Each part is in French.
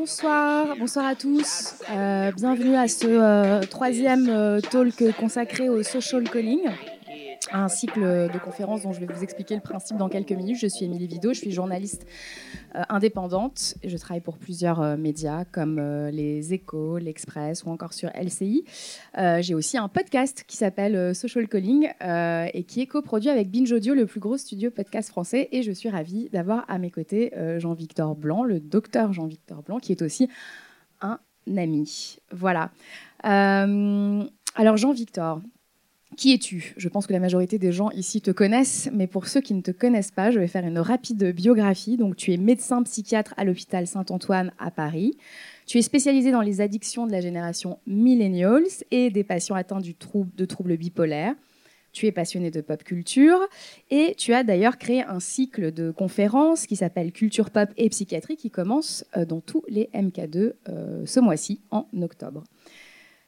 bonsoir, bonsoir à tous. Euh, bienvenue à ce euh, troisième euh, talk consacré au social calling, un cycle de conférences dont je vais vous expliquer le principe dans quelques minutes. Je suis Émilie Vido, je suis journaliste indépendante et je travaille pour plusieurs médias comme les Échos, l'Express ou encore sur LCI. J'ai aussi un podcast qui s'appelle Social Calling et qui est coproduit avec Binge Audio, le plus gros studio podcast français. Et je suis ravie d'avoir à mes côtés Jean-Victor Blanc, le docteur Jean-Victor Blanc, qui est aussi un ami. Voilà. alors Jean-Victor, qui es-tu? Je pense que la majorité des gens ici te connaissent, mais pour ceux qui ne te connaissent pas, je vais faire une rapide biographie. Donc, tu es médecin psychiatre à l'hôpital Saint-Antoine à Paris. Tu es spécialisé dans les addictions de la génération millennials et des patients atteints de troubles bipolaires. Tu es passionné de pop culture et tu as d'ailleurs créé un cycle de conférences qui s'appelle Culture Pop et Psychiatrie qui commence euh, dans tous les MK2 euh, ce mois-ci en octobre.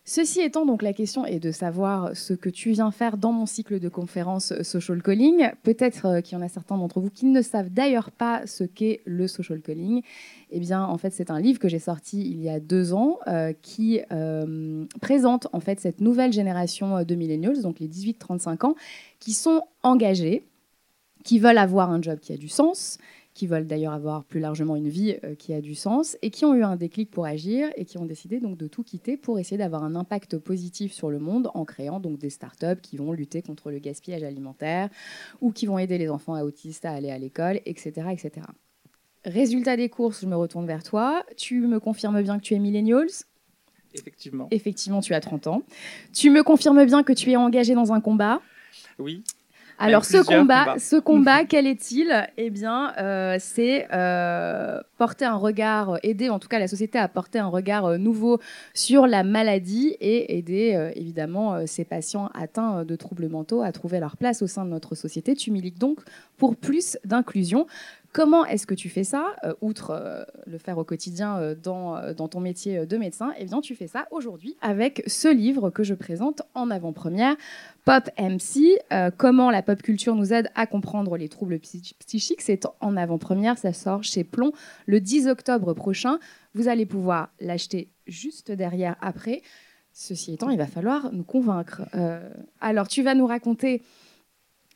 Ceci étant, donc la question est de savoir ce que tu viens faire dans mon cycle de conférences euh, Social Calling. Peut-être euh, qu'il y en a certains d'entre vous qui ne savent d'ailleurs pas ce qu'est le Social Calling. Eh bien, en fait, c'est un livre que j'ai sorti il y a deux ans euh, qui présente en fait cette nouvelle génération de millennials, donc les 18-35 ans, qui sont engagés, qui veulent avoir un job qui a du sens, qui veulent d'ailleurs avoir plus largement une vie euh, qui a du sens et qui ont eu un déclic pour agir et qui ont décidé donc de tout quitter pour essayer d'avoir un impact positif sur le monde en créant donc des startups qui vont lutter contre le gaspillage alimentaire ou qui vont aider les enfants autistes à aller à l'école, etc., etc. Résultat des courses, je me retourne vers toi. Tu me confirmes bien que tu es millennials? Effectivement. Effectivement, tu as 30 ans. Tu me confirmes bien que tu es engagé dans un combat? Oui. Alors ce combat, ce combat, quel est-il? Eh bien, euh, c'est euh, porter un regard, aider en tout cas la société à porter un regard euh, nouveau sur la maladie et aider évidemment ces patients atteints de troubles mentaux à trouver leur place au sein de notre société. Tu milites donc pour plus d'inclusion. Comment est-ce que tu fais ça, outre le faire au quotidien dans, dans, ton métier de médecin? Eh bien, tu fais ça aujourd'hui avec ce livre que je présente en avant-première, Pop MC, euh, comment la pop culture nous aide à comprendre les troubles psychiques. C'est en avant-première, ça sort chez Plomb le 10 octobre prochain. Vous allez pouvoir l'acheter juste derrière après. Ceci étant, il va falloir nous convaincre. Euh, alors, tu vas nous raconter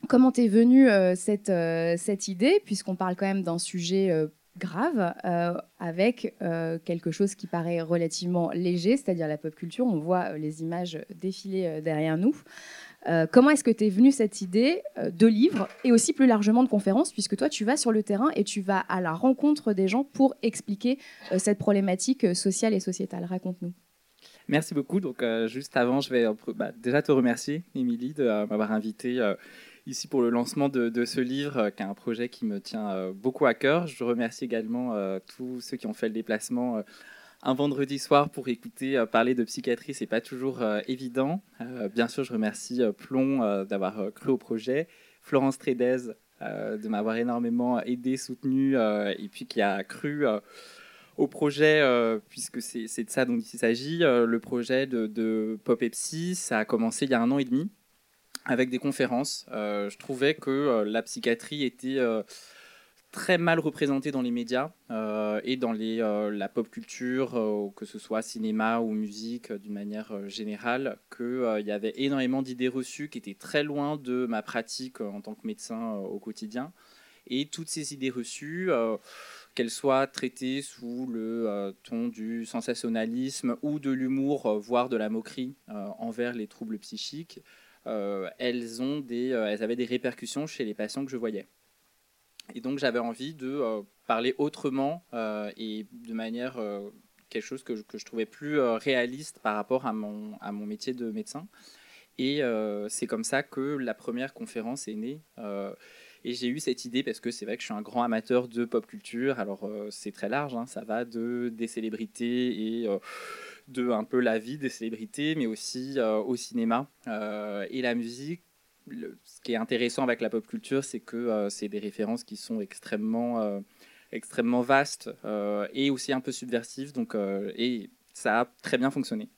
comment t'es venue euh, cette, cette idée, puisqu'on parle quand même d'un sujet grave avec quelque chose qui paraît relativement léger, c'est-à-dire la pop culture. On voit les images défiler derrière nous. Euh, comment est-ce que tu es venue cette idée euh, de livre et aussi plus largement de conférences, puisque toi, tu vas sur le terrain et tu vas à la rencontre des gens pour expliquer euh, cette problématique sociale et sociétale Raconte-nous. Merci beaucoup. Donc, juste avant, je vais bah, déjà te remercier, Émilie, de m'avoir invité ici pour le lancement de, ce livre, qui est un projet qui me tient beaucoup à cœur. Je remercie également tous ceux qui ont fait le déplacement un vendredi soir pour écouter euh, parler de psychiatrie, c'est pas toujours euh, évident. Euh, bien sûr, je remercie Plomb d'avoir cru au projet, Florence Trédez de m'avoir énormément aidé, soutenu, et puis qui a cru au projet, puisque c'est de ça dont il s'agit. le projet de, de Pop Epsi, ça a commencé il y a un an et demi avec des conférences. je trouvais que la psychiatrie était très mal représenté dans les médias euh, et dans euh, la pop culture, euh, que ce soit cinéma ou musique d'une manière générale, qu'il y avait énormément d'idées reçues qui étaient très loin de ma pratique en tant que médecin au quotidien. Et toutes ces idées reçues, qu'elles soient traitées sous le ton du sensationnalisme ou de l'humour, voire de la moquerie envers les troubles psychiques, elles, ont des, elles avaient des répercussions chez les patients que je voyais. Et donc j'avais envie de euh, parler autrement euh, et de manière euh, quelque chose que je, trouvais plus réaliste par rapport à mon, à mon métier de médecin. Et c'est comme ça que la première conférence est née. et j'ai eu cette idée parce que c'est vrai que je suis un grand amateur de pop culture. Alors c'est très large, hein, ça va de des célébrités et de un peu la vie des célébrités, mais aussi au cinéma et la musique ce qui est intéressant avec la pop culture, c'est que euh, c'est des références qui sont extrêmement, euh, extrêmement vastes euh, et aussi un peu subversives. Donc, et ça a très bien fonctionné.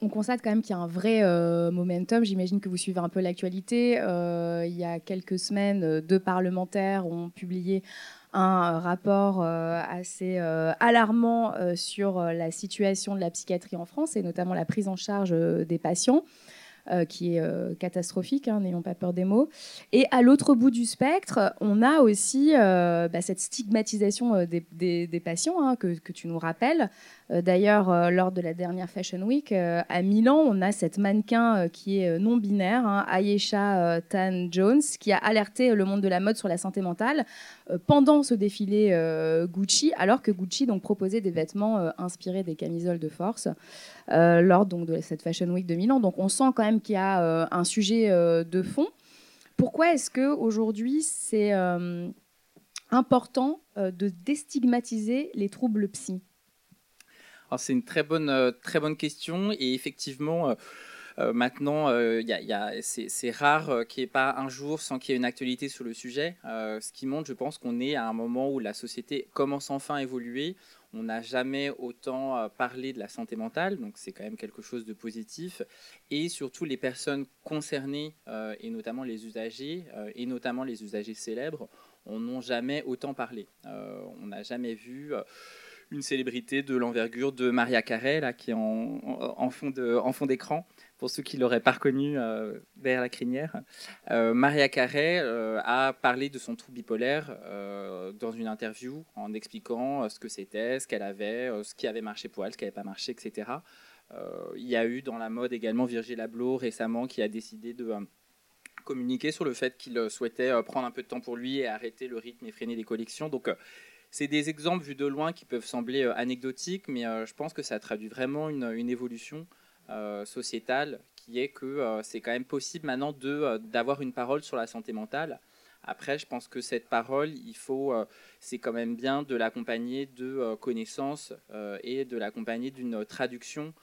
on, constate quand même qu'il y a un vrai momentum. J'imagine que vous suivez un peu l'actualité. il y a quelques semaines, deux parlementaires ont publié un rapport assez alarmant sur la situation de la psychiatrie en France et notamment la prise en charge des patients. Euh, qui est euh, catastrophique, hein, n'ayons pas peur des mots. Et à l'autre bout du spectre, on a aussi euh, bah, cette stigmatisation des, patients hein, que, que, tu nous rappelles. D'ailleurs, lors de la dernière Fashion Week à Milan, on a cette mannequin qui est non binaire, hein, Ayesha Tan Jones, qui a alerté le monde de la mode sur la santé mentale pendant ce défilé Gucci, alors que Gucci donc proposait des vêtements inspirés des camisoles de force. Euh, lors donc, de cette Fashion Week de Milan. Donc on sent quand même qu'il y a euh, un sujet euh, de fond. Pourquoi est-ce qu'aujourd'hui c'est important de déstigmatiser les troubles psy? C'est une très bonne, très bonne question et effectivement, maintenant, c'est rare qu'il n'y ait pas un jour sans qu'il y ait une actualité sur le sujet. ce qui montre, je pense, qu'on est à un moment où la société commence enfin à évoluer. On n'a jamais autant euh, parlé de la santé mentale, donc c'est quand même quelque chose de positif. Et surtout, les personnes concernées, euh, et notamment les usagers, euh, et notamment les usagers célèbres, on n'ont jamais autant parlé. on n'a jamais vu une célébrité de l'envergure de Maria Carey, là, qui est en fond d'écran pour ceux qui l'auraient pas reconnu euh, vers la crinière. Euh, Maria Carey euh, a parlé de son trouble bipolaire dans une interview en expliquant ce que c'était, ce qu'elle avait, ce qui avait marché pour elle, ce qui n'avait pas marché, etc. il y a eu dans la mode également Virgil Abloh récemment qui a décidé de communiquer sur le fait qu'il souhaitait prendre un peu de temps pour lui et arrêter le rythme effréné des collections. Donc c'est des exemples vus de loin qui peuvent sembler anecdotiques, mais je pense que ça traduit vraiment une évolution euh, sociétale qui est que euh, c'est quand même possible maintenant de euh, d'avoir une parole sur la santé mentale. Après, je pense que cette parole, il faut, c'est quand même bien de l'accompagner de connaissances et de l'accompagner d'une traduction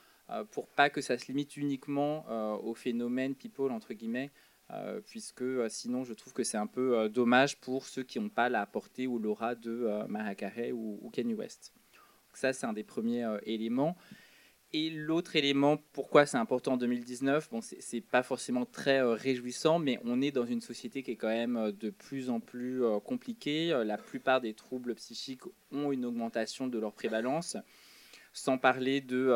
pour pas que ça se limite uniquement au phénomène people entre guillemets, puisque sinon je trouve que c'est un peu dommage pour ceux qui n'ont pas la portée ou l'aura de Mariah Carey ou, ou Kanye West. Donc ça, c'est un des premiers éléments. Et l'autre élément, pourquoi c'est important en 2019, bon, c'est pas forcément très euh, réjouissant, mais on est dans une société qui est quand même euh, de plus en plus euh, compliquée. La plupart des troubles psychiques ont une augmentation de leur prévalence. Sans parler de,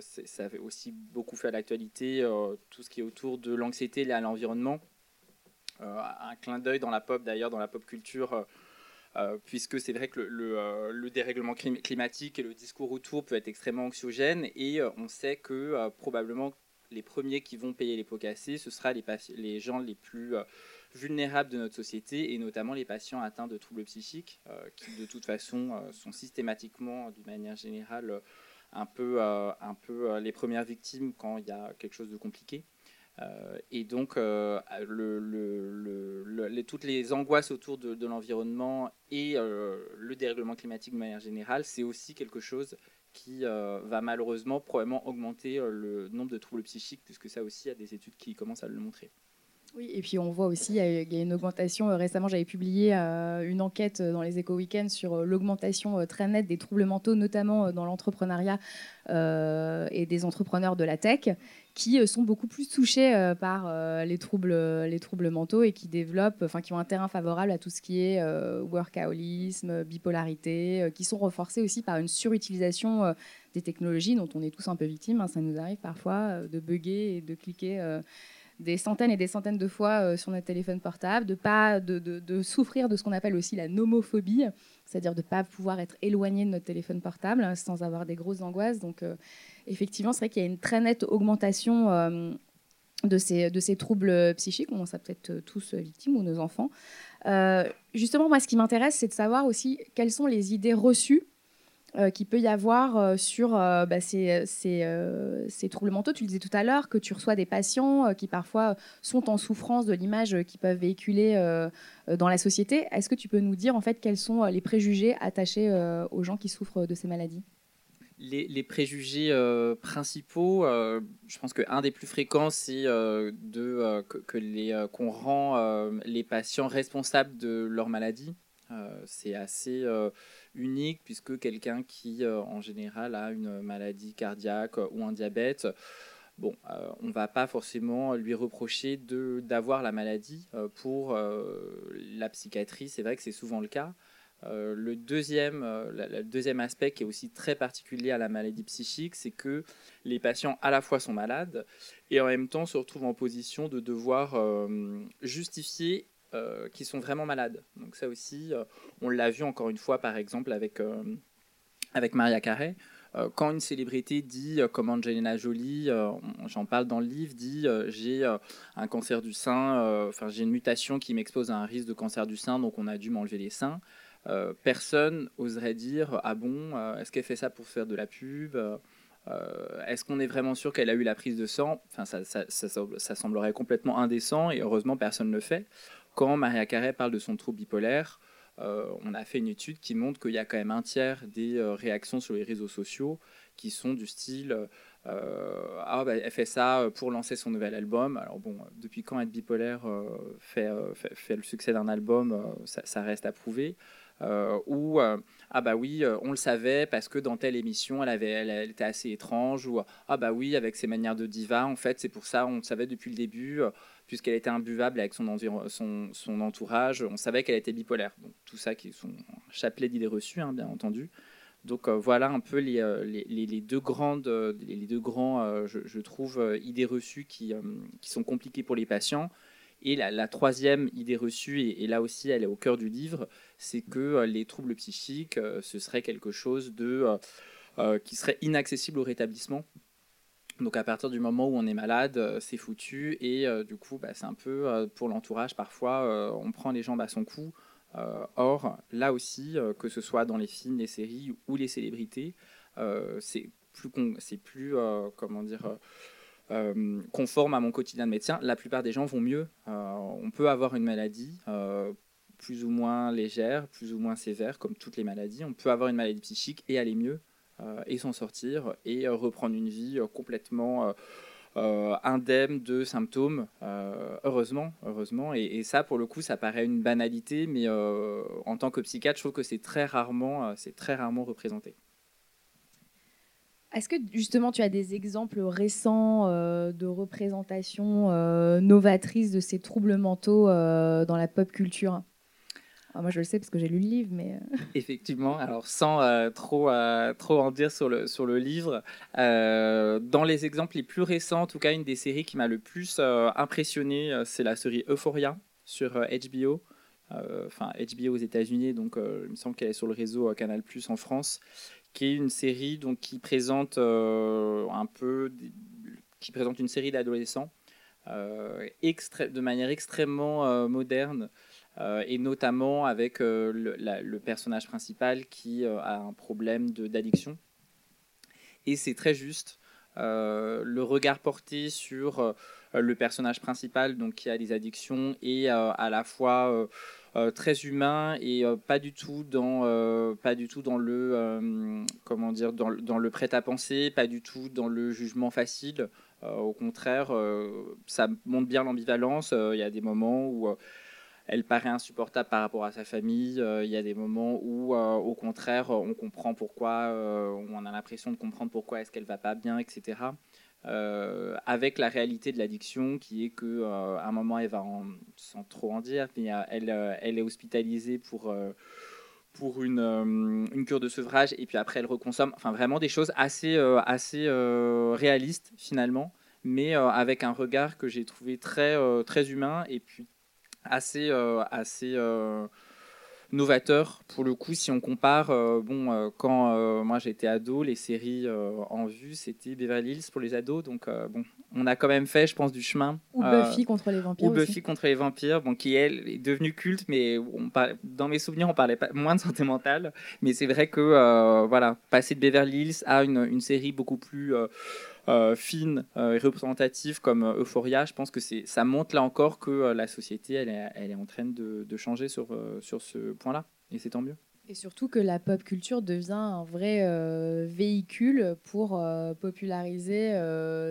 ça avait aussi beaucoup fait à l'actualité, tout ce qui est autour de l'anxiété liée à l'environnement. un clin d'œil dans la pop, d'ailleurs, dans la pop culture euh, puisque c'est vrai que euh, le, dérèglement climatique et le discours autour peut être extrêmement anxiogène, et euh, on sait que probablement les premiers qui vont payer les pots cassés, ce sera les, les gens les plus vulnérables de notre société, et notamment les patients atteints de troubles psychiques, qui de toute façon sont systématiquement, d'une manière générale, un peu, un peu les premières victimes quand il y a quelque chose de compliqué. Euh, et donc, euh, toutes les angoisses autour de, l'environnement et euh, le dérèglement climatique de manière générale, c'est aussi quelque chose qui va malheureusement probablement augmenter le nombre de troubles psychiques, puisque ça aussi, il y a des études qui commencent à le montrer. Oui, et puis on voit aussi, il y a une augmentation. Récemment, j'avais publié une enquête dans les éco weekends sur l'augmentation très nette des troubles mentaux, notamment dans l'entrepreneuriat et des entrepreneurs de la tech qui euh, sont beaucoup plus touchés euh, par euh, les, troubles, les troubles mentaux et qui développent, enfin qui ont un terrain favorable à tout ce qui est workaholisme, bipolarité, qui sont renforcés aussi par une surutilisation des technologies dont on est tous un peu victimes. Hein. ça nous arrive parfois de bugger et de cliquer des centaines et des centaines de fois sur notre téléphone portable, de pas de, de, souffrir de ce qu'on appelle aussi la nomophobie, c'est-à-dire de ne pas pouvoir être éloigné de notre téléphone portable hein, sans avoir des grosses angoisses. Donc effectivement, c'est vrai qu'il y a une très nette augmentation euh, de, ces, de ces troubles psychiques. On en sera peut-être tous victimes ou nos enfants. Euh, justement, moi, ce qui m'intéresse, c'est de savoir aussi quelles sont les idées reçues euh, qu'il peut y avoir sur bah, ces, ces, troubles mentaux. Tu le disais tout à l'heure, que tu reçois des patients qui parfois sont en souffrance de l'image qu'ils peuvent véhiculer dans la société. Est-ce que tu peux nous dire en fait quels sont les préjugés attachés aux gens qui souffrent de ces maladies? Les, préjugés euh, principaux, euh, je pense qu'un des plus fréquents, c'est euh, que, les qu'on rend les patients responsables de leur maladie. c'est assez unique puisque quelqu'un qui, en général, a une maladie cardiaque ou un diabète, bon, on ne va pas forcément lui reprocher d'avoir la maladie. pour la psychiatrie, c'est vrai que c'est souvent le cas. le, deuxième, le deuxième aspect qui est aussi très particulier à la maladie psychique, c'est que les patients à la fois sont malades et en même temps se retrouvent en position de devoir justifier qu'ils sont vraiment malades. Donc ça aussi, on l'a vu encore une fois par exemple avec, avec Maria Carré, euh, quand une célébrité dit, euh, comme Angelina Jolie, euh, j'en parle dans le livre, dit j'ai un cancer du sein, enfin j'ai une mutation qui m'expose à un risque de cancer du sein, donc on a dû m'enlever les seins. personne oserait dire ah bon, est-ce qu'elle fait ça pour faire de la pub Est-ce qu'on est vraiment sûr qu'elle a eu la prise de sang? Enfin, ça, ça, ça, semblerait complètement indécent et heureusement personne ne le fait. Quand Maria Carey parle de son trouble bipolaire, euh, on a fait une étude qui montre qu'il y a quand même un tiers des euh, réactions sur les réseaux sociaux qui sont du style euh, ah bah, elle fait ça pour lancer son nouvel album. Alors bon, depuis quand être bipolaire fait, fait, le succès d'un album, ça, reste à prouver. ou ah bah oui, on le savait parce que dans telle émission, elle avait, elle, était assez étrange. Ou ah bah oui, avec ses manières de diva, en fait, c'est pour ça, on le savait depuis le début puisqu'elle était imbuvable avec son, entourage. On savait qu'elle était bipolaire. Donc tout ça qui sont chapelet d'idées reçues, hein, bien entendu. Donc euh, voilà un peu les, euh, deux grandes, les deux grands, euh, je, trouve, idées reçues qui, sont compliquées pour les patients. Et la, troisième idée reçue, et, là aussi elle est au cœur du livre, c'est que les troubles psychiques, ce serait quelque chose de, qui serait inaccessible au rétablissement donc à partir du moment où on est malade, euh, c'est foutu et euh, du coup, bah, c'est un peu euh, pour l'entourage parfois, on prend les jambes à son cou. or, là aussi, que ce soit dans les films, les séries ou les célébrités, c'est plus, c'est plus comment dire, conforme à mon quotidien de médecin. La plupart des gens vont mieux. on peut avoir une maladie plus ou moins légère, plus ou moins sévère, comme toutes les maladies. On peut avoir une maladie psychique et aller mieux. Euh, et s'en sortir et euh, reprendre une vie euh, complètement indemne de symptômes, heureusement, heureusement. Et, ça, pour le coup, ça paraît une banalité, mais en tant que psychiatre, je trouve que c'est très c'est très rarement représenté. Est-ce que justement tu as des exemples récents de représentations novatrices de ces troubles mentaux dans la pop culture? Ah, moi, je le sais parce que j'ai lu le livre, mais... Euh. Effectivement, alors sans euh, trop, euh, trop en dire sur le, sur le livre, dans les exemples les plus récents, en tout cas, une des séries qui m'a le plus impressionné, c'est la série Euphoria sur HBO. Enfin, HBO aux États-Unis, donc il me semble qu'elle est sur le réseau Canal Plus en France, qui est une série donc, qui présente un peu... qui présente une série d'adolescents de manière extrêmement moderne, euh, et notamment avec euh, le, personnage principal qui euh, a un problème d'addiction. Et c'est très juste. le regard porté sur le personnage principal donc qui a des addictions et à la fois très humain et pas du tout dans pas du tout dans le comment dire dans, le prêt à penser pas du tout dans le jugement facile au contraire ça montre bien l'ambivalence il y a des moments où elle paraît insupportable par rapport à sa famille. Euh, il y a des moments où, euh, au contraire, on comprend pourquoi, euh, on a l'impression de comprendre pourquoi est-ce qu'elle va pas bien, etc. avec la réalité de l'addiction qui est que à un moment elle va sans trop en dire mais elle, elle est hospitalisée pour pour une, une, cure de sevrage et puis après elle reconsomme. Enfin vraiment des choses assez assez réalistes finalement mais avec un regard que j'ai trouvé très très humain et puis assez, euh, assez euh, novateur pour le coup si on compare euh, bon quand moi j'étais ado les séries en vue c'était Beverly Hills pour les ados donc bon on a quand même fait je pense du chemin ou Buffy contre les vampires ou Buffy contre les vampires bon qui elle est devenue culte mais on dans mes souvenirs on parlait pas moins de santé mentale mais c'est vrai que voilà passer de Beverly Hills à une, une série beaucoup plus euh, fine euh, et représentative comme euh, Euphoria, je pense que ça montre là encore que la société, elle est, elle est en train de, changer sur, sur ce point-là. Et c'est tant mieux. Et surtout que la pop culture devient un vrai véhicule pour populariser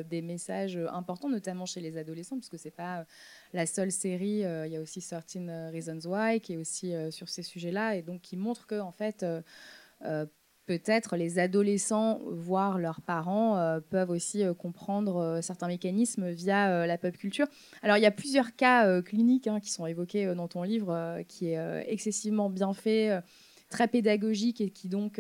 des messages importants, notamment chez les adolescents, parce que c'est pas la seule série. Il y a aussi Certain Reasons Why qui est aussi sur ces sujets-là, et donc qui montre que en fait peut-être les adolescents, voire leurs parents, euh, peuvent aussi euh, comprendre euh, certains mécanismes via la pop culture. Alors il y a plusieurs cas cliniques hein, qui sont évoqués dans ton livre, qui est excessivement bien fait très pédagogique et qui donc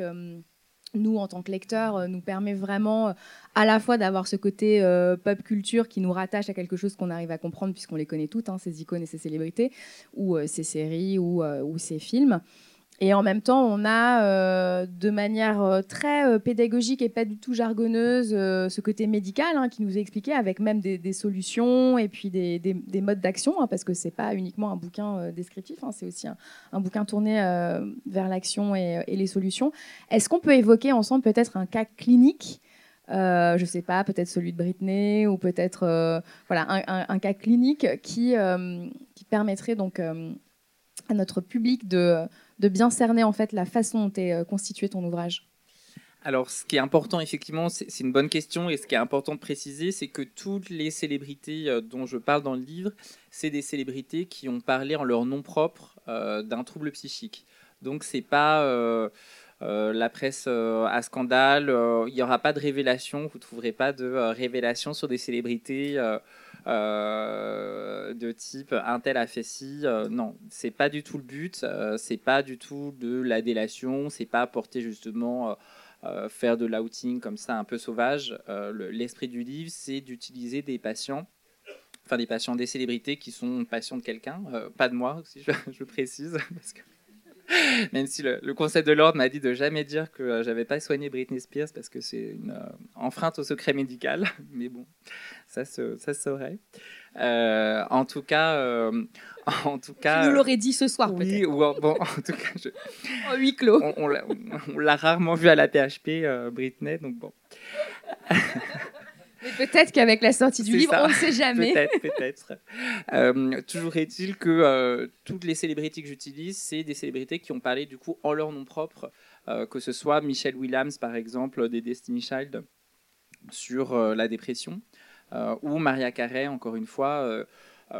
nous, en tant que lecteurs, nous permet vraiment à la fois d'avoir ce côté pop culture qui nous rattache à quelque chose qu'on arrive à comprendre puisqu'on les connaît toutes, hein, ces icônes et ces célébrités, ou ces séries ou, ou ces films. Et en même temps, on a euh, de manière euh, très euh, pédagogique et pas du tout jargonneuse ce côté médical hein, qui nous est expliqué avec même des, solutions et puis des, modes d'action, hein, parce que c'est pas uniquement un bouquin descriptif, hein, c'est aussi un, bouquin tourné vers l'action et, les solutions. Est-ce qu'on peut évoquer ensemble peut-être un cas clinique je ne sais pas, peut-être celui de Britney ou peut-être voilà un, cas clinique qui, qui permettrait donc à notre public de de bien cerner en fait la façon dont est euh, constitué ton ouvrage alors, ce qui est important, effectivement, c'est une bonne question, et ce qui est important de préciser, c'est que toutes les célébrités euh, dont je parle dans le livre, c'est des célébrités qui ont parlé en leur nom propre euh, d'un trouble psychique. Donc, c'est pas la presse à scandale, il n'y aura pas de révélation, vous ne trouverez pas de révélation sur des célébrités de type un tel a fait ci. Euh, non, c'est pas du tout le but. Euh, c'est pas du tout de la délation. C'est pas apporter justement faire de l'outing comme ça un peu sauvage. L'esprit du livre, c'est d'utiliser des patients enfin des patients, des célébrités qui sont patients de quelqu'un, pas de moi, si je, je précise, parce que Même si le, Conseil de l'ordre m'a dit de jamais dire que euh, j'avais pas soigné Britney Spears parce que c'est une euh, enfreinte au secret médical. Mais bon, ça se, ça saurait. Euh, en tout cas, en tout cas. Tu nous l'aurais dit ce soir, oui, peut-être. Oui, bon, en tout cas, je, en huis clos. On, on l'a rarement vu à la PHP, Britney, donc bon. Peut-être qu'avec la sortie du livre, on ne sait jamais. Peut-être, peut-être. Euh, toujours est-il que euh, toutes les célébrités que j'utilise, c'est des célébrités qui ont parlé du coup en leur nom propre, euh, que ce soit Michelle Williams par exemple des Destiny Child sur la dépression, ou Maria Carey encore une fois.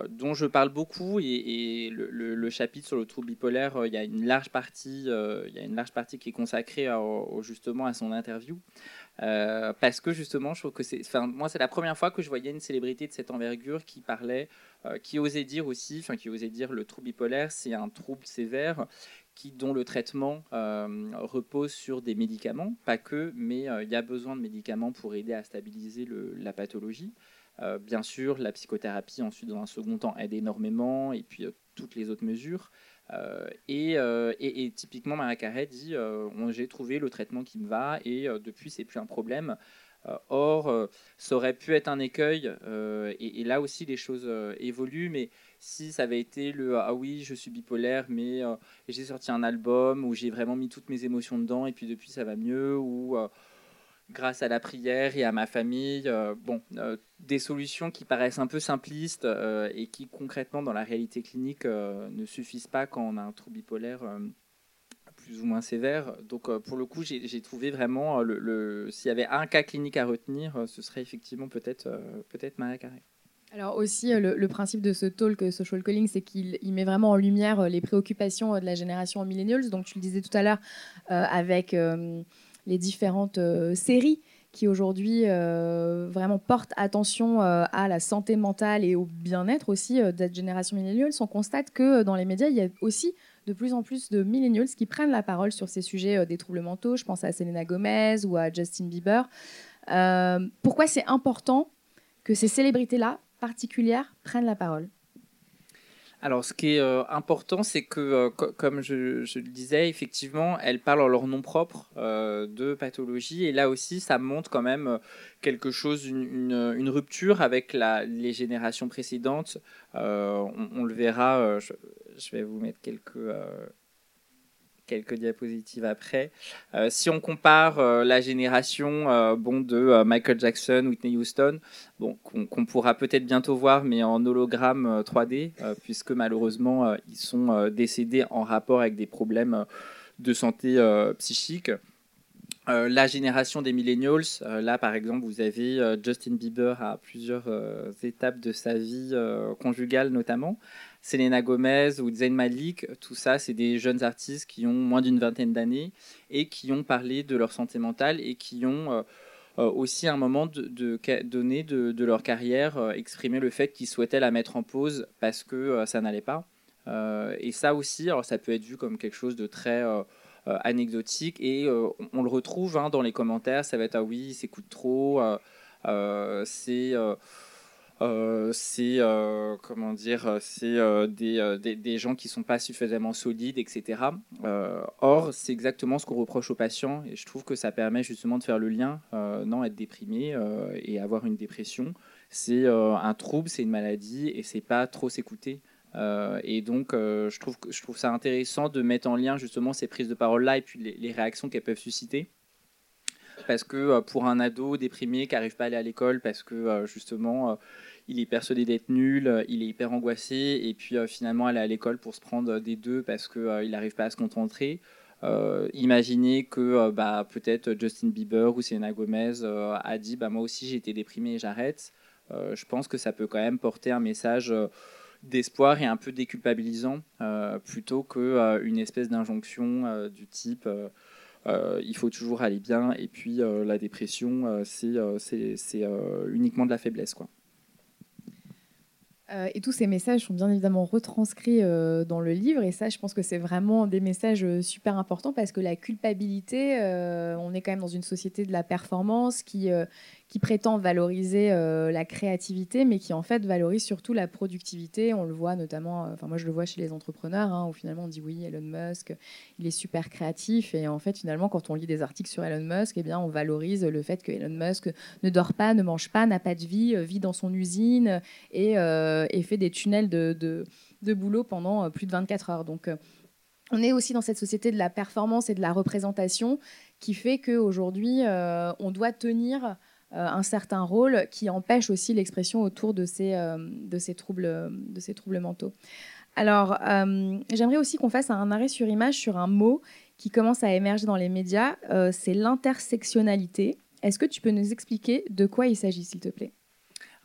dont je parle beaucoup et, le, chapitre sur le trouble bipolaire, il y a une large partie, il y a une large partie qui est consacrée justement à son interview. Euh, parce que justement, je trouve que c'est, enfin, moi, c'est la première fois que je voyais une célébrité de cette envergure qui parlait, euh, qui osait dire aussi, enfin, qui osait dire le trouble bipolaire, c'est un trouble sévère qui, dont le traitement euh, repose sur des médicaments, pas que, mais il y a besoin de médicaments pour aider à stabiliser le, la pathologie. bien sûr, la psychothérapie, ensuite, dans un second temps, aide énormément, et puis toutes les autres mesures. Euh, euh, et, typiquement, Maria Carré dit euh, J'ai trouvé le traitement qui me va et depuis, c'est plus un problème. or, ça aurait pu être un écueil et, là aussi, les choses évoluent. Mais si ça avait été le Ah oui, je suis bipolaire, mais j'ai sorti un album où j'ai vraiment mis toutes mes émotions dedans et puis depuis, ça va mieux, grâce à la prière et à ma famille. Euh, bon, euh, des solutions qui paraissent un peu simplistes euh, et qui concrètement dans la réalité clinique ne suffisent pas quand on a un trouble bipolaire plus ou moins sévère. Donc pour le coup, j'ai trouvé vraiment le, s'il y avait un cas clinique à retenir, ce serait effectivement peut-être peut-être Maria Carré. Alors aussi, le, principe de ce talk social calling, c'est qu'il met vraiment en lumière les préoccupations de la génération millennials. Donc tu le disais tout à l'heure avec les différentes euh, séries qui aujourd'hui euh, vraiment portent attention euh, à la santé mentale et au bien-être aussi de cette génération millennials, on constate que dans les médias, il y a aussi de plus en plus de millennials qui prennent la parole sur ces sujets des troubles mentaux. Je pense à Selena Gomez ou à Justin Bieber. pourquoi c'est important que ces célébrités-là particulières prennent la parole? Alors, ce qui est euh, important, c'est que, euh, comme je, le disais, effectivement, elles parlent en leur nom propre euh, de pathologie. Et là aussi, ça montre quand même quelque chose, une, rupture avec les générations précédentes. On, le verra, je, vais vous mettre quelques quelques diapositives après. Euh, si on compare euh, la génération euh, bon, de Michael Jackson, Whitney Houston, bon, qu'on pourra peut-être bientôt voir, mais en hologramme 3D, puisque malheureusement, ils sont décédés en rapport avec des problèmes de santé psychique. la génération des millennials, là par exemple, vous avez Justin Bieber à plusieurs étapes de sa vie conjugale notamment. Selena Gomez ou Zayn Malik, tout ça, c'est des jeunes artistes qui ont moins d'une vingtaine d'années et qui ont parlé de leur santé mentale et qui ont euh, euh, aussi à un moment de, donné de, leur carrière euh, exprimé le fait qu'ils souhaitaient la mettre en pause parce que ça n'allait pas. et ça aussi, ça peut être vu comme quelque chose de très anecdotique et on, le retrouve hein, dans les commentaires. Ça va être ah oui, c'est coûte trop, c'est euh, c'est euh, comment dire, c'est euh, des, des, des, gens qui sont pas suffisamment solides, etc. or, c'est exactement ce qu'on reproche aux patients, et je trouve que ça permet justement de faire le lien. non, être déprimé et avoir une dépression, c'est un trouble, c'est une maladie, et c'est pas trop s'écouter. et donc, je, trouve, je trouve ça intéressant de mettre en lien justement ces prises de parole là et puis les, les réactions qu'elles peuvent susciter parce que pour un ado déprimé qui n'arrive pas à aller à l'école parce que justement il est persuadé d'être nul, euh, il est hyper angoissé, et puis euh, finalement aller à l'école pour se prendre euh, des deux parce qu'il n'arrive pas à se concentrer. imaginez que bah, peut-être Justin Bieber ou Selena Gomez a dit bah, moi aussi j'ai été déprimé et j'arrête. je pense que ça peut quand même porter un message d'espoir et un peu déculpabilisant plutôt qu'une espèce d'injonction du type il faut toujours aller bien et puis la dépression c'est uniquement de la faiblesse quoi. Euh, et tous ces messages sont bien évidemment retranscrits euh, dans le livre. Et ça, je pense que c'est vraiment des messages euh, super importants parce que la culpabilité, on est quand même dans une société de la performance qui, qui prétend valoriser euh, la créativité, mais qui en fait valorise surtout la productivité. On le voit notamment, euh, enfin moi je le vois chez les entrepreneurs, hein, où finalement on dit oui, Elon Musk, il est super créatif, et en fait finalement quand on lit des articles sur Elon Musk, eh bien on valorise le fait que Elon Musk ne dort pas, ne mange pas, n'a pas de vie, euh, vit dans son usine et, et fait des tunnels de, boulot pendant plus de 24 heures. Donc on est aussi dans cette société de la performance et de la représentation qui fait qu'aujourd'hui, on doit tenir euh, un certain rôle qui empêche aussi l'expression autour de ces, euh, troubles mentaux. Alors, euh, j'aimerais aussi qu'on fasse un arrêt sur image sur un mot qui commence à émerger dans les médias, c'est l'intersectionnalité. Est-ce que tu peux nous expliquer de quoi il s'agit, s'il te plaît?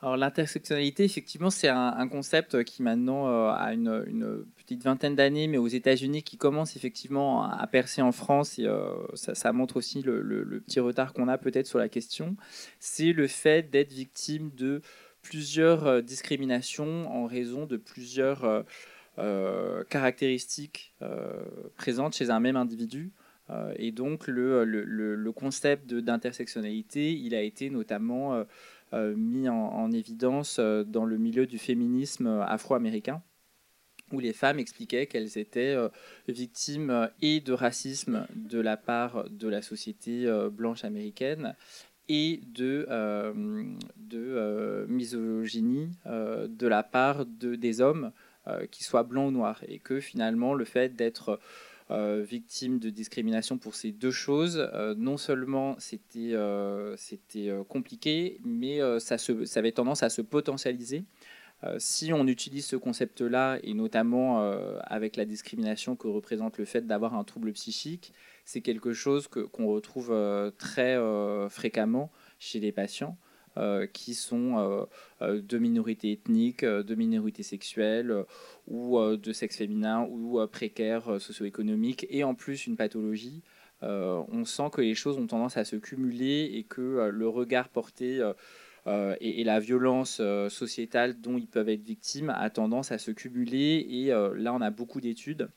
Alors l'intersectionnalité, effectivement, c'est un, concept qui maintenant a une, petite vingtaine d'années, mais aux États-Unis, qui commence effectivement à percer en France, et ça, montre aussi le, petit retard qu'on a peut-être sur la question, c'est le fait d'être victime de plusieurs discriminations en raison de plusieurs caractéristiques présentes chez un même individu. et donc le, le concept d'intersectionnalité, il a été notamment euh, mis en, évidence euh, dans le milieu du féminisme euh, afro-américain où les femmes expliquaient qu'elles étaient victimes et de racisme de la part de la société blanche américaine et de, misogynie de la part de, des hommes, qui soient blancs ou noirs. Et que finalement, le fait d'être euh, victime de discrimination pour ces deux choses. Euh, non seulement c'était euh, compliqué, mais ça avait tendance à se potentialiser. si on utilise ce concept-là, et notamment avec la discrimination que représente le fait d'avoir un trouble psychique, c'est quelque chose qu'on retrouve très fréquemment chez les patients. Euh, qui sont euh, euh, de minorités ethniques, de minorités sexuelles ou de sexe féminin ou précaires socio-économiques et en plus une pathologie. on sent que les choses ont tendance à se cumuler et que le regard porté et, la violence sociétale dont ils peuvent être victimes a tendance à se cumuler. Et là, on a beaucoup d'études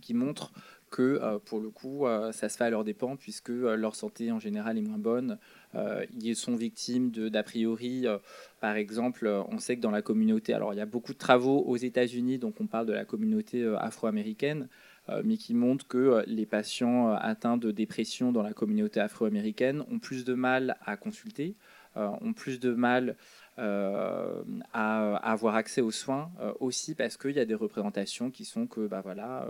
qui montrent que pour le coup, ça se fait à leurs dépens, puisque leur santé en général est moins bonne, euh, ils sont victimes d'a priori, euh, par exemple, euh, on sait que dans la communauté, alors il y a beaucoup de travaux aux États-Unis, donc on parle de la communauté afro-américaine, mais qui montrent que les patients atteints de dépression dans la communauté afro-américaine ont plus de mal à consulter, ont plus de mal à, avoir accès aux soins, aussi parce qu'il y a des représentations qui sont que, bah voilà,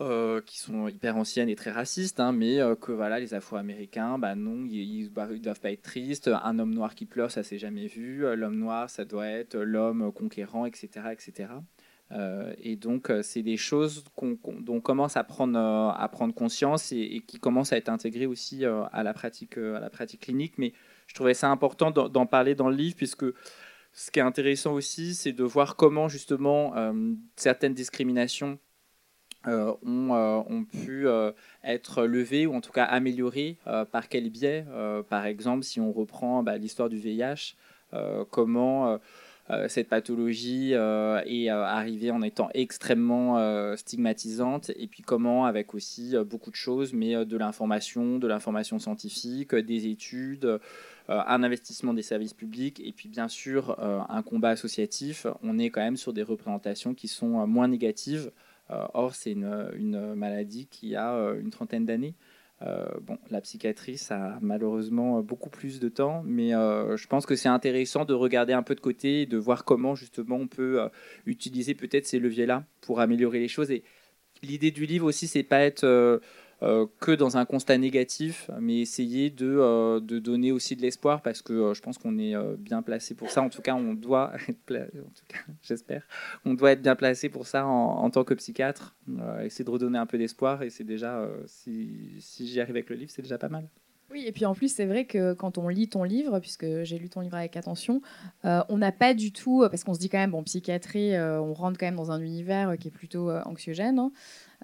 euh, qui sont hyper anciennes et très racistes, hein, mais euh, que voilà, les Afro-Américains, bah non, ils, ne doivent pas être tristes. Un homme noir qui pleure, ça s'est jamais vu. Euh, l'homme noir, ça doit être l'homme conquérant, etc., etc. et donc, c'est des choses dont on commence à prendre, conscience et, qui commencent à être intégrées aussi à, la pratique, à la pratique clinique. Mais je trouvais ça important d'en parler dans le livre, puisque ce qui est intéressant aussi, c'est de voir comment justement certaines discriminations euh, ont, euh, ont, pu euh, être levés ou en tout cas améliorés par quel biais Par exemple, si on reprend bah, l'histoire du VIH, comment cette pathologie est arrivée en étant extrêmement stigmatisante, et puis comment, avec aussi beaucoup de choses, mais de l'information, de l'information scientifique, des études, un investissement des services publics, et puis bien sûr un combat associatif, on est quand même sur des représentations qui sont moins négatives. Or, c'est une, maladie qui a une trentaine d'années. Euh, la psychiatrie, ça a malheureusement beaucoup plus de temps, mais euh, je pense que c'est intéressant de regarder un peu de côté et de voir comment justement on peut euh, utiliser peut-être ces leviers-là pour améliorer les choses. Et l'idée du livre aussi, c'est pas être euh, que dans un constat négatif, mais essayer de, euh, de donner aussi de l'espoir parce que euh, je pense qu'on est bien placé pour ça. En tout cas, on doit être, j'espère, on doit être bien placé pour ça en, tant que psychiatre. essayer de redonner un peu d'espoir et c'est déjà, si, si j'y arrive avec le livre, c'est déjà pas mal. Oui, et puis en plus, c'est vrai que quand on lit ton livre, puisque j'ai lu ton livre avec attention, on n'a pas du tout, parce qu'on se dit quand même, bon, psychiatrie, on rentre quand même dans un univers qui est plutôt anxiogène. Hein.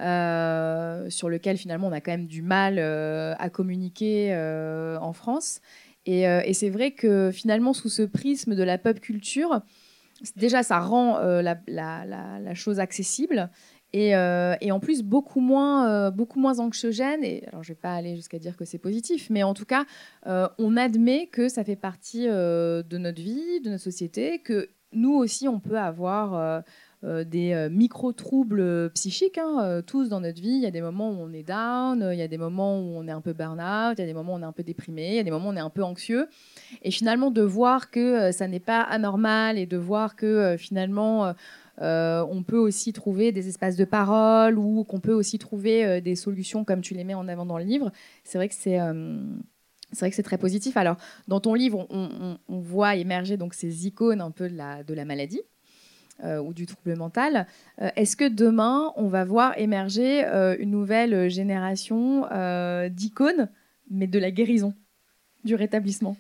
Euh, sur lequel finalement on a quand même du mal euh, à communiquer euh, en France. Et, c'est vrai que finalement, sous ce prisme de la pop culture, déjà ça rend la, chose accessible. Et, en plus beaucoup moins, beaucoup moins anxiogène. Et alors je vais pas aller jusqu'à dire que c'est positif, mais en tout cas, on admet que ça fait partie de notre vie, de notre société, que nous aussi on peut avoir euh, des euh, micro-troubles psychiques, hein, euh, tous dans notre vie. Il y a des moments où on est down, il y a des moments où on est un peu burn-out, il y a des moments où on est un peu déprimé, il y a des moments où on est un peu anxieux. Et finalement, de voir que ça n'est pas anormal et de voir que finalement, on peut aussi trouver des espaces de parole ou qu'on peut aussi trouver des solutions comme tu les mets en avant dans le livre, c'est vrai que c'est... très positif. Alors, dans ton livre, on, voit émerger donc ces icônes un peu de la, de la maladie, euh, ou du trouble mental. Euh, est-ce que demain, on va voir émerger euh, une nouvelle génération d'icônes, mais de la guérison, du rétablissement?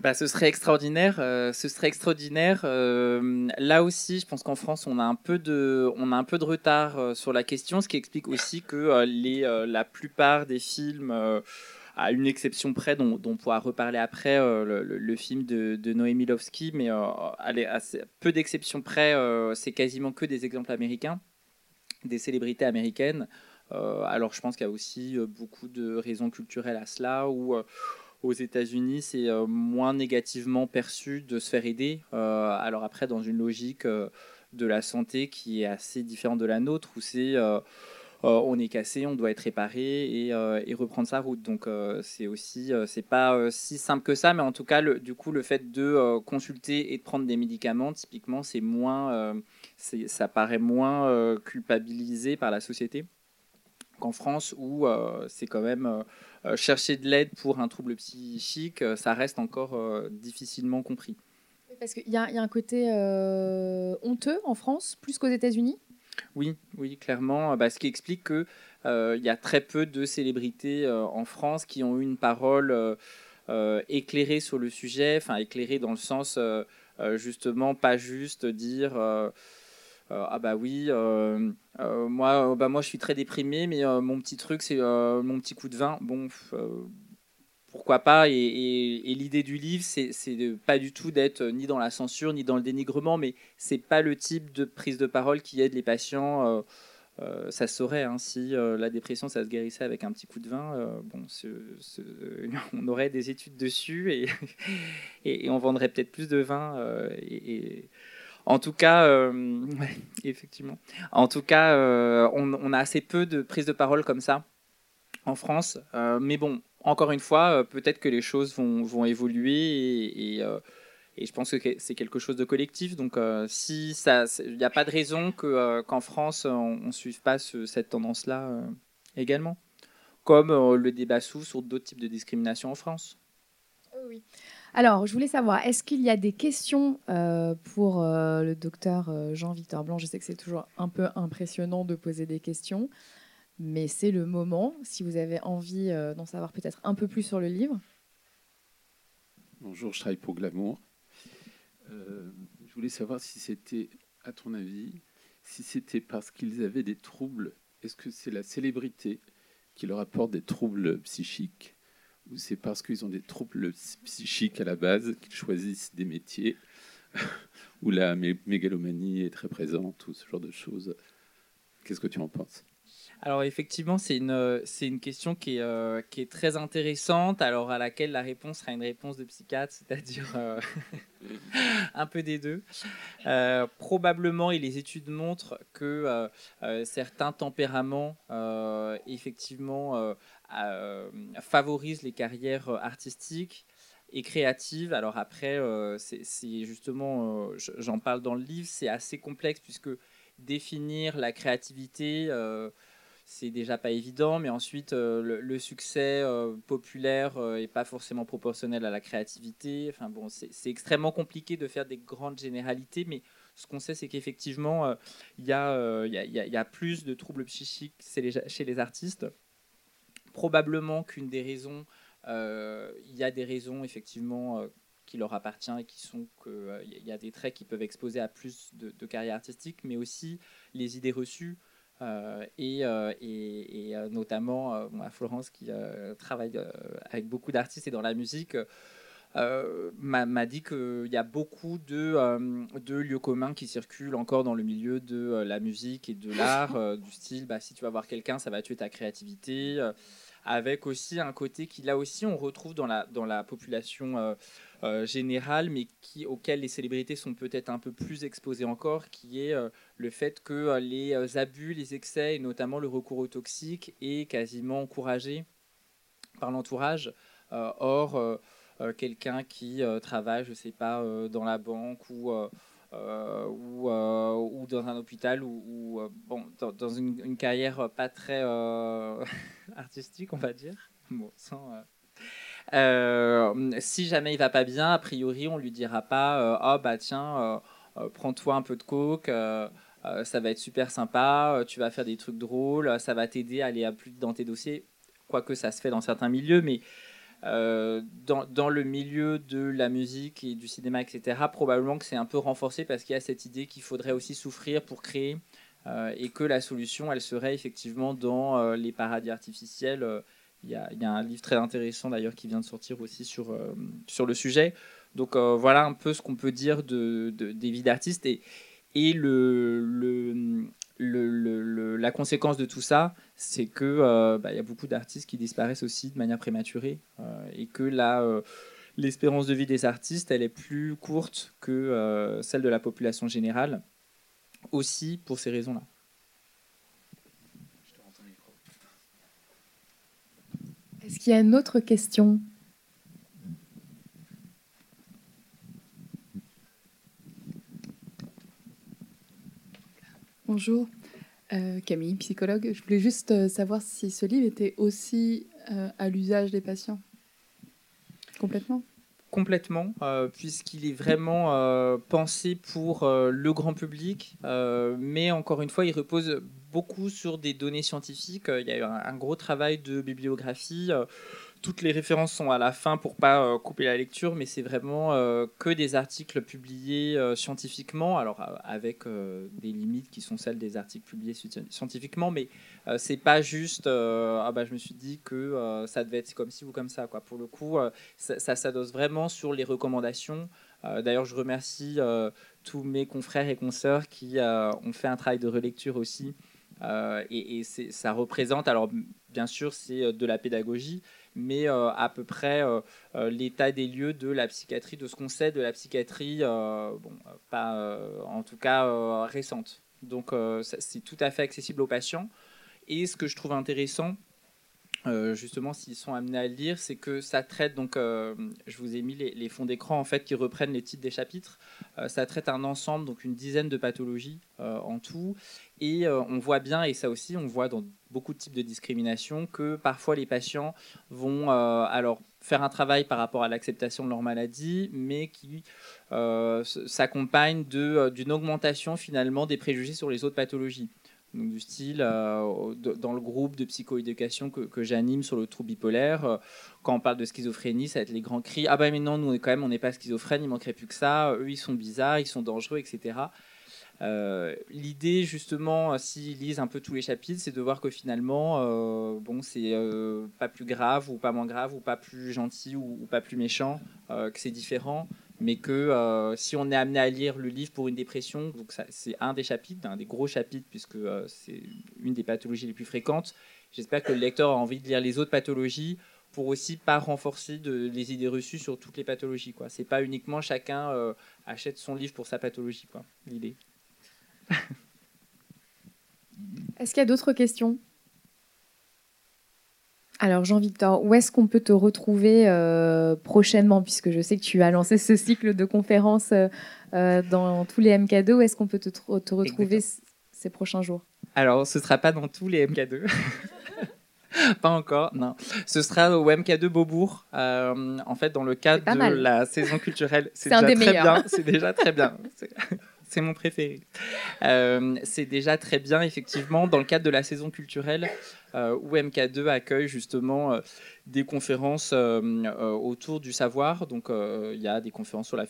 Bah, ce serait extraordinaire. ce serait extraordinaire. là aussi, je pense qu'en France, on a un peu de, on a un peu de retard sur la question, ce qui explique aussi que les, la plupart des films à une exception près, dont, on pourra reparler après, euh, le, film de, Noémie Lovski, mais euh, à peu d'exceptions près, euh, c'est quasiment que des exemples américains, des célébrités américaines. alors je pense qu'il y a aussi beaucoup de raisons culturelles à cela, où aux États-Unis, c'est moins négativement perçu de se faire aider. alors après, dans une logique de la santé qui est assez différente de la nôtre, où c'est on est cassé, on doit être réparé et, euh, reprendre sa route. Donc euh, c'est aussi, c'est pas si simple que ça, mais en tout cas, du coup, le fait de consulter et de prendre des médicaments, typiquement, c'est moins, ça paraît moins culpabilisé par la société qu'en France où c'est quand même chercher de l'aide pour un trouble psychique, ça reste encore difficilement compris. Parce qu'il y, a un côté honteux en France, plus qu'aux États-Unis oui, oui, clairement. Bah, ce qui explique qu'il euh, y a très peu de célébrités euh, en France qui ont eu une parole euh, éclairée sur le sujet, enfin éclairée dans le sens justement pas juste dire ah bah oui moi bah moi je suis très déprimé mais mon petit truc c'est mon petit coup de vin bon pourquoi pas et, l'idée du livre, c'est pas du tout d'être ni dans la censure ni dans le dénigrement, mais c'est pas le type de prise de parole qui aide les patients. Euh, euh, ça saurait hein, si euh, la dépression ça se guérissait avec un petit coup de vin. on aurait des études dessus et, on vendrait peut-être plus de vin. en tout cas, effectivement. En tout cas, on, on, a assez peu de prises de parole comme ça en France. mais bon, encore une fois, euh, peut-être que les choses vont, évoluer euh, et, je pense que c'est quelque chose de collectif. Donc, euh, si ça, il n'y a pas de raison qu'en France on ne suive pas cette tendance-là également, comme le débat s'ouvre sur d'autres types de discrimination en France. Oui. Alors, je voulais savoir, est-ce qu'il y a des questions pour le docteur Jean-Victor Blanc? Je sais que c'est toujours un peu impressionnant de poser des questions. Mais c'est le moment, si vous avez envie euh, d'en savoir peut-être un peu plus sur le livre. Bonjour, je travaille pour Glamour. Euh, je voulais savoir si c'était, à ton avis, si c'était parce qu'ils avaient des troubles, est-ce que c'est la célébrité qui leur apporte des troubles psychiques? Ou c'est parce qu'ils ont des troubles psychiques à la base qu'ils choisissent des métiers où la mégalomanie est très présente, ou ce genre de choses? Qu'est-ce que tu en penses? Alors effectivement, c'est une, c'est une question qui est, euh, qui est très intéressante, alors à laquelle la réponse sera une réponse de psychiatre, c'est-à-dire euh, un peu des deux. Euh, probablement, et les études montrent que certains tempéraments, effectivement, favorisent les carrières artistiques et créatives. Alors après, c'est justement, j'en parle dans le livre, c'est assez complexe puisque définir la créativité c'est déjà pas évident, mais ensuite euh, le, succès euh, populaire euh, est pas forcément proportionnel à la créativité. Enfin bon, c'est extrêmement compliqué de faire des grandes généralités, mais ce qu'on sait, c'est qu'effectivement, il y, a plus de troubles psychiques chez les, artistes. Probablement qu'une des raisons, il y a des raisons effectivement qui leur appartient et qui sont qu'il y a des traits qui peuvent exposer à plus de, de carrière artistique, mais aussi les idées reçues. Euh, et, euh, et, euh, notamment à Florence qui travaille avec beaucoup d'artistes et dans la musique. m'a dit qu'il y a beaucoup de, de, lieux communs qui circulent encore dans le milieu de la musique et de l'art, du style bah, si tu vas voir quelqu'un, ça va tuer ta créativité, avec aussi un côté qui là aussi on retrouve dans la, dans la population euh, général, mais qui, auquel les célébrités sont peut-être un peu plus exposées encore, qui est euh, le fait que euh, les abus, les excès, et notamment le recours aux toxiques, est quasiment encouragé par l'entourage. or, quelqu'un qui travaille, je sais pas, dans la banque ou ou, ou, dans un hôpital ou, bon, dans, une, carrière pas très artistique, on va dire, euh, si jamais il va pas bien, a priori, on lui dira pas euh, oh bah tiens, euh, prends-toi un peu de coke. ça va être super sympa, tu vas faire des trucs drôles, ça va t'aider à aller à plus dans tes dossiers, quoique ça se fait dans certains milieux, mais dans, dans, le milieu de la musique et du cinéma, etc., probablement que c'est un peu renforcé parce qu'il y a cette idée qu'il faudrait aussi souffrir pour créer et que la solution, elle serait effectivement dans les paradis artificiels il y, a, un livre très intéressant d'ailleurs qui vient de sortir aussi sur, euh, sur le sujet. Donc euh, voilà un peu ce qu'on peut dire de, des vies d'artistes. Et, le, la conséquence de tout ça, c'est qu'il euh, bah, y a beaucoup d'artistes qui disparaissent aussi de manière prématurée. et que là, l'espérance de vie des artistes, elle est plus courte que celle de la population générale. Aussi pour ces raisons-là. Est-ce qu'il y a une autre question? Bonjour, euh, Camille, psychologue. Je voulais juste euh, savoir si ce livre était aussi euh, à l'usage des patients. Complètement Complètement, puisqu'il est vraiment pensé pour le grand public, mais encore une fois, il repose beaucoup sur des données scientifiques. Il y a eu un, gros travail de bibliographie. Euh, toutes les références sont à la fin pour pas euh, couper la lecture, mais c'est vraiment que des articles publiés scientifiquement, alors avec des limites qui sont celles des articles publiés scientifiquement, mais c'est pas juste. ah bah je me suis dit que ça devait être comme ci ou comme ça. Pour le coup, ça, ça s'adosse vraiment sur les recommandations. D'ailleurs, je remercie tous mes confrères et consoeurs qui ont fait un travail de relecture aussi euh, et, ça représente, alors bien sûr, c'est euh, de la pédagogie, mais euh, à peu près l'état des lieux de la psychiatrie, de ce qu'on sait de la psychiatrie, bon, pas en tout cas récente. Donc c'est tout à fait accessible aux patients. Et ce que je trouve intéressant, euh, justement, s'ils sont amenés à le lire, c'est que ça traite, donc euh, je vous ai mis les, fonds d'écran en fait qui reprennent les titres des chapitres, euh, ça traite un ensemble, donc une dizaine de pathologies en tout, et on voit bien, et ça aussi on voit dans beaucoup de types de discrimination, que parfois les patients vont alors faire un travail par rapport à l'acceptation de leur maladie, mais qui s'accompagne d'une augmentation finalement des préjugés sur les autres pathologies donc du style euh, dans le groupe de psychoéducation que, que j'anime sur le trouble bipolaire, euh, quand on parle de schizophrénie, ça va être les grands cris ah bah mais non, nous quand même on n'est pas schizophrène, il manquerait plus que ça, eux ils sont bizarres, ils sont dangereux, etc. Euh, l'idée justement, s'ils lisent un peu tous les chapitres, c'est de voir que finalement, bon, c'est pas plus grave ou pas moins grave ou pas plus gentil ou, pas plus méchant, que c'est différent mais que si on est amené à lire le livre pour une dépression, donc c'est un des chapitres, un des gros chapitres, puisque c'est une des pathologies les plus fréquentes, j'espère que le lecteur a envie de lire les autres pathologies pour aussi pas renforcer les idées reçues sur toutes les pathologies. Quoi. C'est pas uniquement chacun euh, achète son livre pour sa pathologie, l'idée. Est-ce qu'il y a d'autres questions? Alors Jean-Victor, où est-ce qu'on peut te retrouver euh, prochainement, puisque je sais que tu as lancé ce cycle de conférences euh, dans tous les MK2, où est-ce qu'on peut te, te retrouver ces prochains jours? Alors ce ne sera pas dans tous les MK2. pas encore, non. Ce sera au MK2 Beaubourg, euh, en fait, dans le cadre de la saison culturelle. C'est déjà, très bien. C'est déjà très bien. C'est mon préféré. Euh, c'est déjà très bien, effectivement, dans le cadre de la saison culturelle, euh, où MK2 accueille justement des conférences autour du savoir. Donc, il y a des conférences sur la,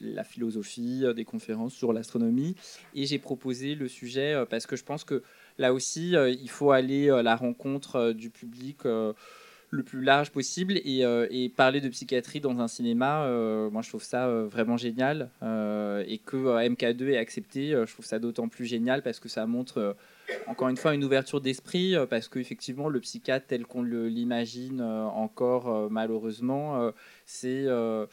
la philosophie, des conférences sur l'astronomie. Et j'ai proposé le sujet parce que je pense que là aussi, euh, il faut aller à la rencontre euh, du public euh, le plus large possible et, parler de psychiatrie dans un cinéma, moi je trouve ça vraiment génial et que MK2 est accepté, je trouve ça d'autant plus génial parce que ça montre encore une fois une ouverture d'esprit parce qu'effectivement le psychiatre tel qu'on l'imagine encore malheureusement c'est euh,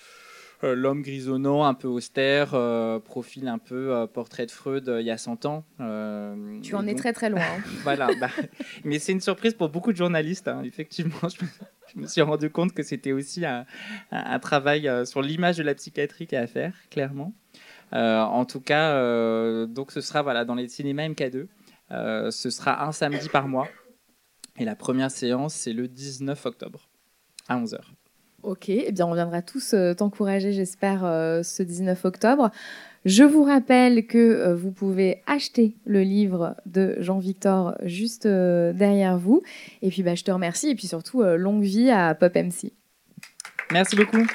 l'homme grisonnant, un peu austère, euh, profil un peu euh, portrait de Freud il y a 100 ans. tu en es très très loin. Hein. voilà, bah, mais c'est une surprise pour beaucoup de journalistes. Hein. Effectivement, je me, suis rendu compte que c'était aussi un, travail sur l'image de la psychiatrie à faire, clairement. en tout cas, donc ce sera voilà, dans les cinémas MK2. ce sera un samedi par mois. Et la première séance, c'est le 19 octobre à 11h. Ok, eh bien on viendra tous euh, t'encourager, j'espère, euh, ce 19 octobre. Je vous rappelle que euh, vous pouvez acheter le livre de Jean-Victor juste derrière vous. Et puis bah, je te remercie et puis surtout longue vie à Pop MC. Merci beaucoup.